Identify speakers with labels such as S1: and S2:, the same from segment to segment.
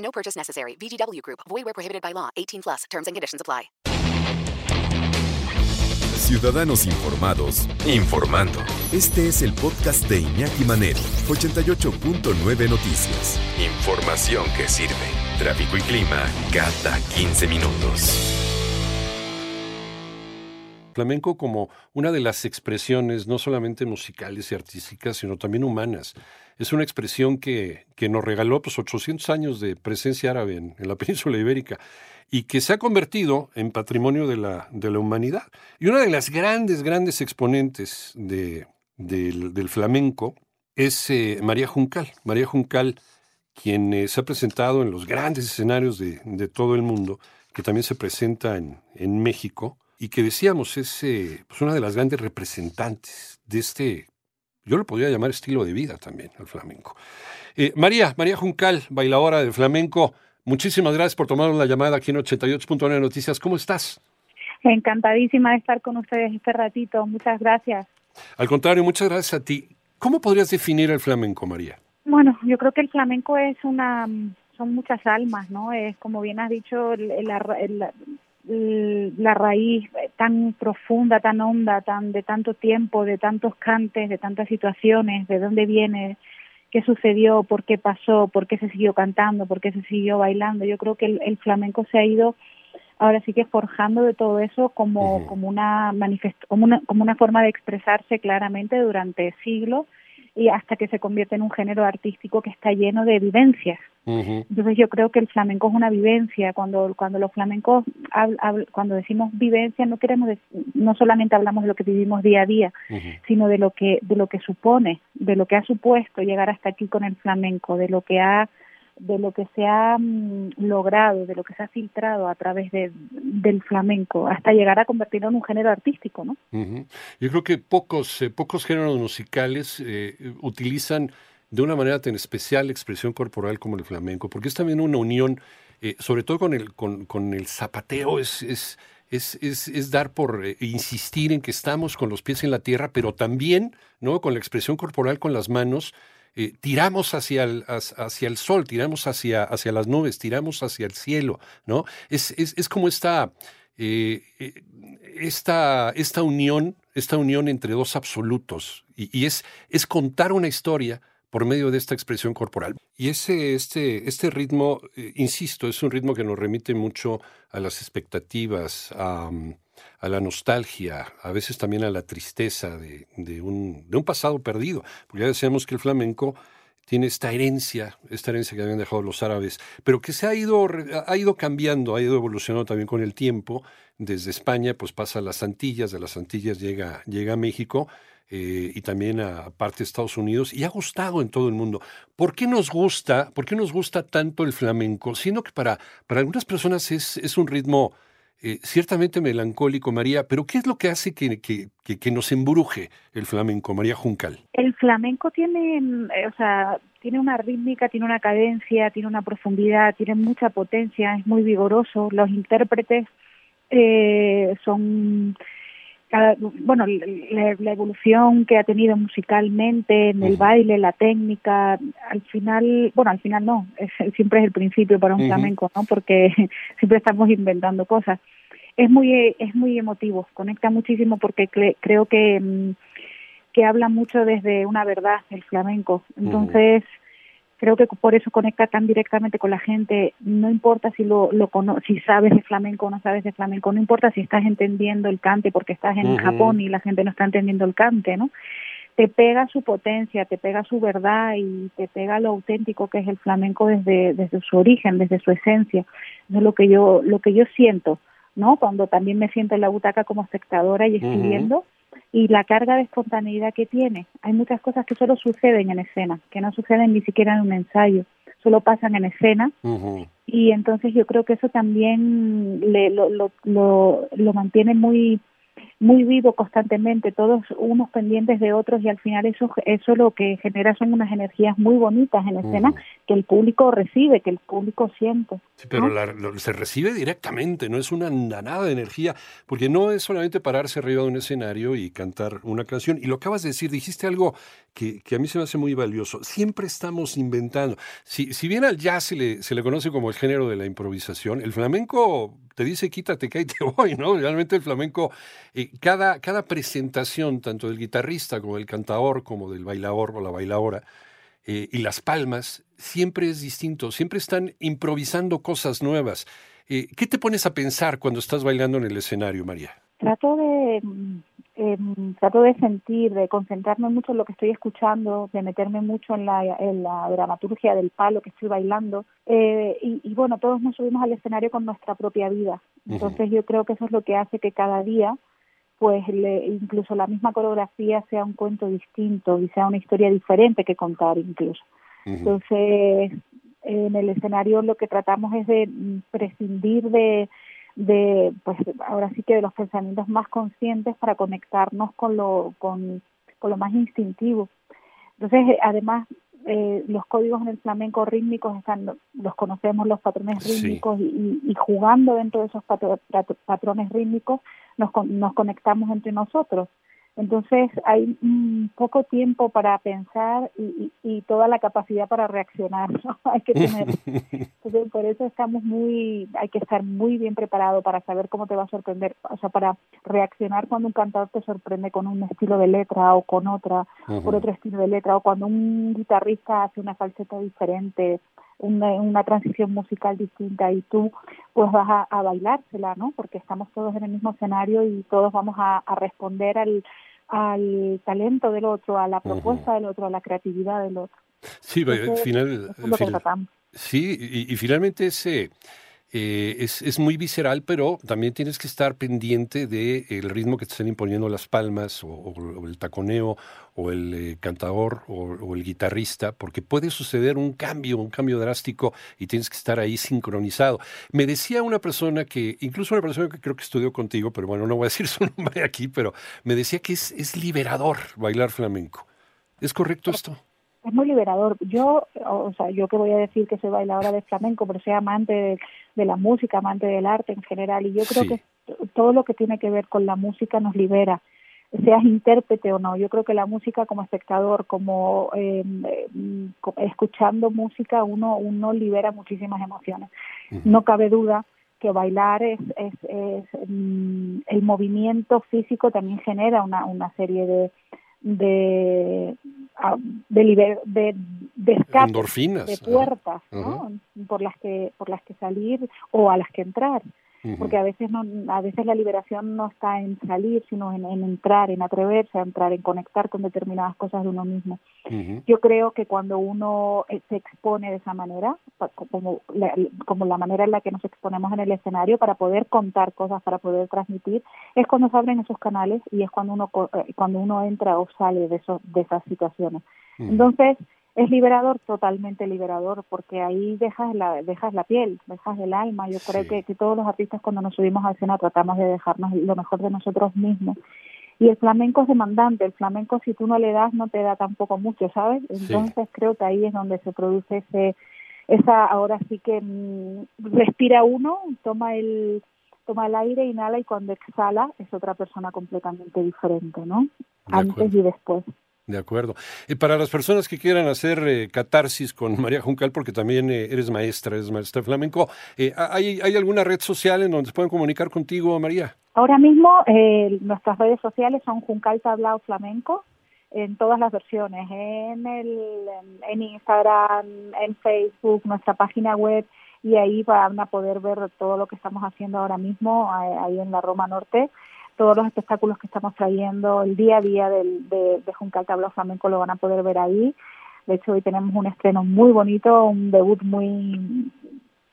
S1: No purchase necessary. VGW Group. Void where prohibited by law. 18 plus. Terms and conditions apply.
S2: Ciudadanos informados, informando. Este es el podcast de Iñaki Manero, 88.9 Noticias. Información que sirve. Tráfico y clima cada 15 minutos.
S3: Flamenco como una de las expresiones no solamente musicales y artísticas, sino también humanas. Es una expresión que, que nos regaló pues, 800 años de presencia árabe en, la península ibérica y que se ha convertido en patrimonio de la, de la humanidad. Y una de las grandes, grandes exponentes de, del, del flamenco es eh, María Juncal. María Juncal, quien eh, se ha presentado en los grandes escenarios de, de, todo el mundo, que también se presenta en, en México, y que decíamos es eh, pues una de las grandes representantes de este, yo lo podría llamar estilo de vida también, el flamenco. Eh, María, María Juncal, bailadora de flamenco, muchísimas gracias por tomar la llamada aquí en 88.9 Noticias. ¿Cómo estás?
S4: Encantadísima de estar con ustedes este ratito. Muchas gracias.
S3: Al contrario, muchas gracias a ti. ¿Cómo podrías definir el flamenco, María?
S4: Bueno, yo creo que el flamenco es una, son muchas almas, ¿no? Es como bien has dicho, el, el, el, la raíz tan profunda, tan honda, tan de tanto tiempo, de tantos cantes, de tantas situaciones, de dónde viene, qué sucedió, por qué pasó, por qué se siguió cantando, por qué se siguió bailando. Yo creo que el, el flamenco se ha ido ahora sí que forjando de todo eso como, uh -huh. como una como una como una forma de expresarse claramente durante siglos y hasta que se convierte en un género artístico que está lleno de vivencias. Uh -huh. Entonces yo creo que el flamenco es una vivencia. Cuando cuando los flamencos hab, hab, cuando decimos vivencia no queremos no solamente hablamos de lo que vivimos día a día, uh -huh. sino de lo que de lo que supone, de lo que ha supuesto llegar hasta aquí con el flamenco, de lo que ha de lo que se ha mm, logrado, de lo que se ha filtrado a través de, del flamenco, hasta llegar a convertirlo en un género artístico, ¿no?
S3: Uh -huh. Yo creo que pocos, eh, pocos géneros musicales eh, utilizan de una manera tan especial la expresión corporal como el flamenco, porque es también una unión, eh, sobre todo con el, con, con el zapateo, es, es, es, es, dar por eh, insistir en que estamos con los pies en la tierra, pero también ¿no? con la expresión corporal con las manos, eh, tiramos hacia el, hacia el sol, tiramos hacia, hacia las nubes, tiramos hacia el cielo, ¿no? Es, como esta, esta, esta unión, esta unión entre dos absolutos, y, y, es, es contar una historia por medio de esta expresión corporal. Y ese, este, este ritmo, eh, insisto, es un ritmo que nos remite mucho a las expectativas, a, la nostalgia, a veces también a la tristeza de, de, un, de un pasado perdido, porque ya decíamos que el flamenco tiene esta herencia, esta herencia que habían dejado los árabes, pero que se ha ido, ha ido cambiando, ha ido evolucionando también con el tiempo. Desde España, pues pasa a las Antillas, de las Antillas llega, llega a México, eh, y también a parte de Estados Unidos y ha gustado en todo el mundo. ¿Por qué nos gusta, por qué nos gusta tanto el flamenco? Siendo que para, para algunas personas es, es un ritmo eh, ciertamente melancólico, María, pero ¿qué es lo que hace que, que, que, nos embruje el flamenco, María Juncal?
S4: El flamenco tiene, eh, o sea, tiene una rítmica, tiene una cadencia, tiene una profundidad, tiene mucha potencia, es muy vigoroso. Los intérpretes eh, son cada, bueno, la, la, evolución que ha tenido musicalmente, en el uh -huh. baile, la técnica, al final, bueno, al final no, es, siempre es el principio para un uh -huh. flamenco, ¿no? Porque siempre estamos inventando cosas. Es muy, es muy emotivo, conecta muchísimo porque creo que, que habla mucho desde una verdad el flamenco. Entonces, uh -huh creo que por eso conecta tan directamente con la gente. No importa si lo, lo si sabes de flamenco o no sabes de flamenco no importa si estás entendiendo el cante porque estás en uh -huh. Japón y la gente no está entendiendo el cante no te pega su potencia te pega su verdad y te pega lo auténtico que es el flamenco desde desde su origen desde su esencia. Eso es lo que yo lo que yo siento no cuando también me siento en la butaca como espectadora y escribiendo uh -huh y la carga de espontaneidad que tiene. Hay muchas cosas que solo suceden en escena, que no suceden ni siquiera en un ensayo. solo pasan en escena. Y entonces yo creo que eso también le, lo, lo, lo, lo mantiene muy muy vivo constantemente, todos unos pendientes de otros y al final eso eso lo que genera son unas energías muy bonitas en escena que el público recibe, que el público siente.
S3: Sí, pero se recibe directamente, no es una nada de energía, porque no es solamente pararse arriba de un escenario y cantar una canción. Y lo acabas de decir, dijiste algo que, a mí se me hace muy valioso. Siempre estamos inventando. Si, si bien al jazz se le, se le conoce como el género de la improvisación, el flamenco te dice quítate que ahí te voy, ¿no? Realmente el flamenco, eh, cada, cada presentación, tanto del guitarrista como del cantador, como del bailador o la bailadora, eh, y las palmas, siempre es distinto, siempre están improvisando cosas nuevas. Eh, ¿Qué te pones a pensar cuando estás bailando en el escenario, María?
S4: Trato de eh, trato de sentir, de concentrarme mucho en lo que estoy escuchando, de meterme mucho en la, en la dramaturgia del palo que estoy bailando. Eh, y, y, bueno, todos nos subimos al escenario con nuestra propia vida. Entonces yo creo que eso es lo que hace que cada día, pues le, incluso la misma coreografía sea un cuento distinto y sea una historia diferente que contar incluso. Entonces, en el escenario lo que tratamos es de prescindir de de pues ahora sí que de los pensamientos más conscientes para conectarnos con lo con, con lo más instintivo. Entonces eh, además eh, los códigos en el flamenco rítmicos están los conocemos los patrones rítmicos y, y, jugando dentro de esos patrones rítmicos nos nos conectamos entre nosotros entonces hay poco tiempo para pensar y, y, toda la capacidad para reaccionar, ¿no? hay que tener. Entonces por eso estamos muy, hay que estar muy bien preparado para saber cómo te va a sorprender, o sea, para reaccionar cuando un cantador te sorprende con un estilo de letra o con otra, por otro estilo de letra, o cuando un guitarrista hace una falseta diferente, una, una transición musical distinta y tú pues vas a, a, bailársela, ¿no? Porque estamos todos en el mismo escenario y todos vamos a, a responder al, al talento del otro, a la propuesta del otro, a la creatividad del otro.
S3: Sí, al final, sí, y, y, finalmente ese eh, es, es, muy visceral, pero también tienes que estar pendiente del el ritmo que te están imponiendo las palmas, o, o el taconeo, o el eh, cantador, o, o, el guitarrista, porque puede suceder un cambio, un cambio drástico, y tienes que estar ahí sincronizado. Me decía una persona que, incluso una persona que creo que estudió contigo, pero bueno, no voy a decir su nombre aquí, pero me decía que es, es liberador bailar flamenco. ¿Es correcto esto?
S4: Es muy liberador. Yo, o sea, yo que voy a decir que soy bailadora de flamenco, pero soy amante de, de la música, amante del arte en general, y yo creo sí. que todo lo que tiene que ver con la música nos libera, seas intérprete o no. Yo creo que la música como espectador, como eh, escuchando música, uno, uno libera muchísimas emociones. Uh -huh. No cabe duda que bailar es, es, es mm, el movimiento físico también genera una, una serie de de de, liber, de, de escape, de puertas. ¿no? por las que por las que salir o a las que entrar. Porque a veces no a veces la liberación no está en salir sino en, en entrar en atreverse a entrar en conectar con determinadas cosas de uno mismo. Uh -huh. yo creo que cuando uno eh, se expone de esa manera como la, como la manera en la que nos exponemos en el escenario para poder contar cosas para poder transmitir es cuando se abren esos canales y es cuando uno eh, cuando uno entra o sale de eso de esas situaciones. Entonces es liberador, totalmente liberador, porque ahí dejas la, dejas la piel, dejas el alma. Yo creo que, que, todos los artistas cuando nos subimos a escena tratamos de dejarnos lo mejor de nosotros mismos. Y el flamenco es demandante, el flamenco si tú no le das no te da tampoco mucho, ¿sabes? Entonces sí. creo que ahí es donde se produce ese, esa, ahora sí que mmm, respira uno, toma el, toma el aire, inhala y cuando exhala es otra persona completamente diferente, ¿no? De Antes acuerdo. y después.
S3: De acuerdo. Y para las personas que quieran hacer eh, catarsis con María Juncal, porque también eh, eres maestra, eres maestra flamenco, eh, ¿hay, ¿hay alguna red social en donde se pueden comunicar contigo, María?
S4: Ahora mismo eh, nuestras redes sociales son Juncal Tablao Flamenco, en todas las versiones, en, el, en Instagram, en Facebook, nuestra página web, y ahí van a poder ver todo lo que estamos haciendo ahora mismo ahí en la Roma Norte todos los espectáculos que estamos trayendo, el día a día del, de, de Juncal Tablao Flamenco lo van a poder ver ahí. De hecho, hoy tenemos un estreno muy bonito, un debut muy...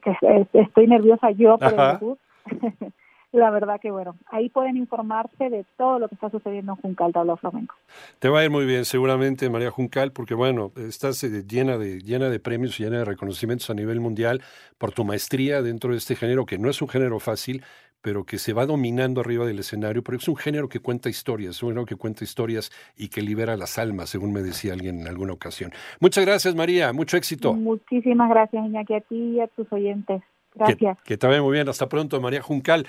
S4: que estoy nerviosa yo por Ajá. el debut. la verdad que bueno, ahí pueden informarse de todo lo que está sucediendo en Juncal Tablao Flamenco.
S3: Te va a ir muy bien seguramente María Juncal porque bueno, estás eh, llena de llena de premios y llena de reconocimientos a nivel mundial por tu maestría dentro de este género que no es un género fácil, pero que se va dominando arriba del escenario, pero es un género que cuenta historias, es un género que cuenta historias y que libera las almas, según me decía alguien en alguna ocasión. Muchas gracias, María, mucho éxito.
S4: Muchísimas gracias, Iñaki, a ti y a tus oyentes. Gracias.
S3: Que, que te vaya muy bien. Hasta pronto, María Juncal.